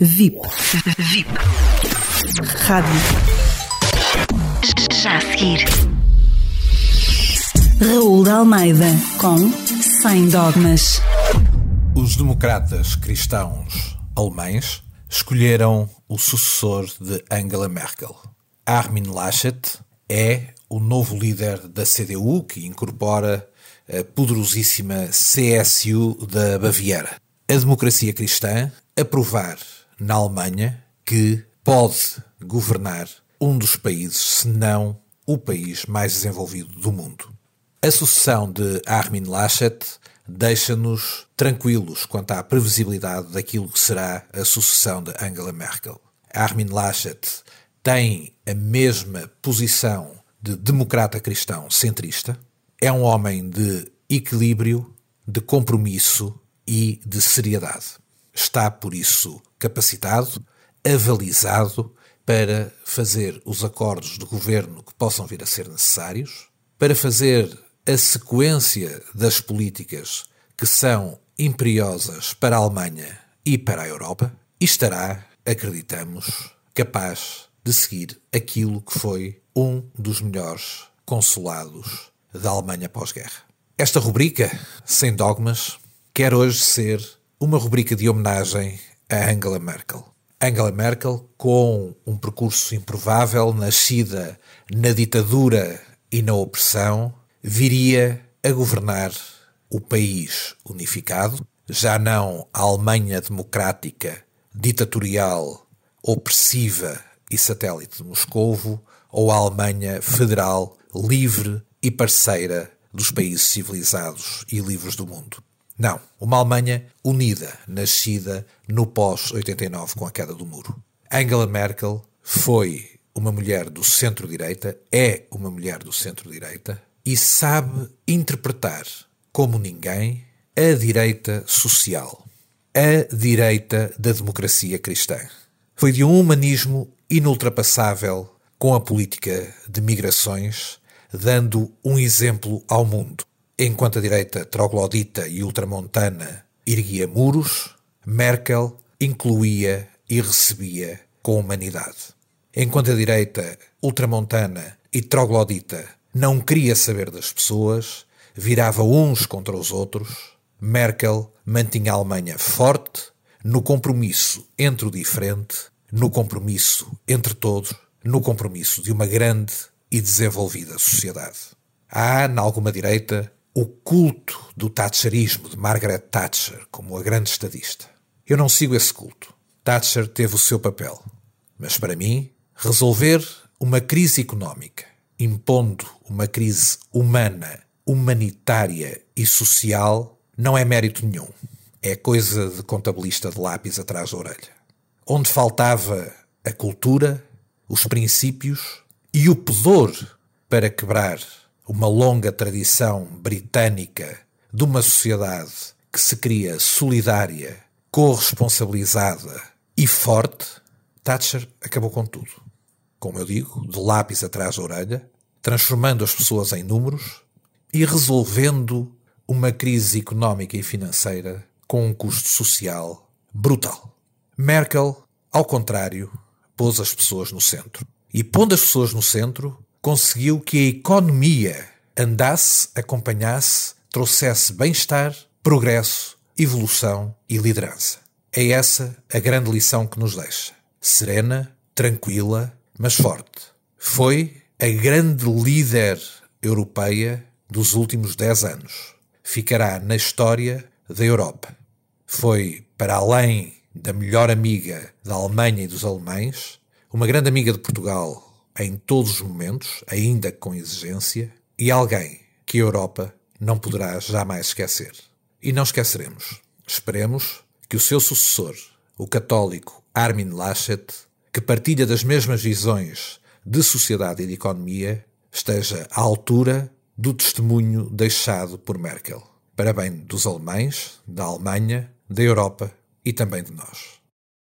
VIP. VIP. Rádio. Já a seguir. Raul de Almeida com Sem Dogmas. Os democratas cristãos alemães escolheram o sucessor de Angela Merkel. Armin Laschet é o novo líder da CDU, que incorpora a poderosíssima CSU da Baviera. A democracia cristã aprovar na Alemanha que pode governar um dos países, se não o país mais desenvolvido do mundo. A sucessão de Armin Laschet deixa-nos tranquilos quanto à previsibilidade daquilo que será a sucessão de Angela Merkel. Armin Laschet tem a mesma posição de democrata cristão centrista, é um homem de equilíbrio, de compromisso e de seriedade. Está, por isso, capacitado, avalizado para fazer os acordos de governo que possam vir a ser necessários, para fazer a sequência das políticas que são imperiosas para a Alemanha e para a Europa e estará, acreditamos, capaz de seguir aquilo que foi um dos melhores consulados da Alemanha pós-guerra. Esta rubrica, sem dogmas, quer hoje ser uma rubrica de homenagem a Angela Merkel. Angela Merkel, com um percurso improvável, nascida na ditadura e na opressão, viria a governar o país unificado, já não a Alemanha democrática, ditatorial, opressiva e satélite de Moscovo, ou a Alemanha federal, livre e parceira dos países civilizados e livres do mundo. Não, uma Alemanha unida, nascida no pós-89 com a queda do muro. Angela Merkel foi uma mulher do centro-direita, é uma mulher do centro-direita e sabe interpretar como ninguém a direita social, a direita da democracia cristã. Foi de um humanismo inultrapassável com a política de migrações, dando um exemplo ao mundo. Enquanto a direita troglodita e ultramontana erguia muros, Merkel incluía e recebia com humanidade. Enquanto a direita ultramontana e troglodita não queria saber das pessoas, virava uns contra os outros, Merkel mantinha a Alemanha forte no compromisso entre o diferente, no compromisso entre todos, no compromisso de uma grande e desenvolvida sociedade. Há, na alguma direita, o culto do Thatcherismo de Margaret Thatcher como a grande estadista. Eu não sigo esse culto. Thatcher teve o seu papel. Mas para mim, resolver uma crise económica, impondo uma crise humana, humanitária e social, não é mérito nenhum. É coisa de contabilista de lápis atrás da orelha. Onde faltava a cultura, os princípios e o pudor para quebrar uma longa tradição britânica de uma sociedade que se cria solidária, corresponsabilizada e forte, Thatcher acabou com tudo. Como eu digo, de lápis atrás da orelha, transformando as pessoas em números e resolvendo uma crise económica e financeira com um custo social brutal. Merkel, ao contrário, pôs as pessoas no centro. E pondo as pessoas no centro, conseguiu que a economia andasse, acompanhasse, trouxesse bem-estar, progresso, evolução e liderança. É essa a grande lição que nos deixa. Serena, tranquila, mas forte. Foi a grande líder europeia dos últimos dez anos. Ficará na história da Europa. Foi para além da melhor amiga da Alemanha e dos alemães, uma grande amiga de Portugal em todos os momentos, ainda com exigência, e alguém que a Europa não poderá jamais esquecer. E não esqueceremos. Esperemos que o seu sucessor, o católico Armin Laschet, que partilha das mesmas visões de sociedade e de economia, esteja à altura do testemunho deixado por Merkel, para bem dos alemães, da Alemanha, da Europa e também de nós.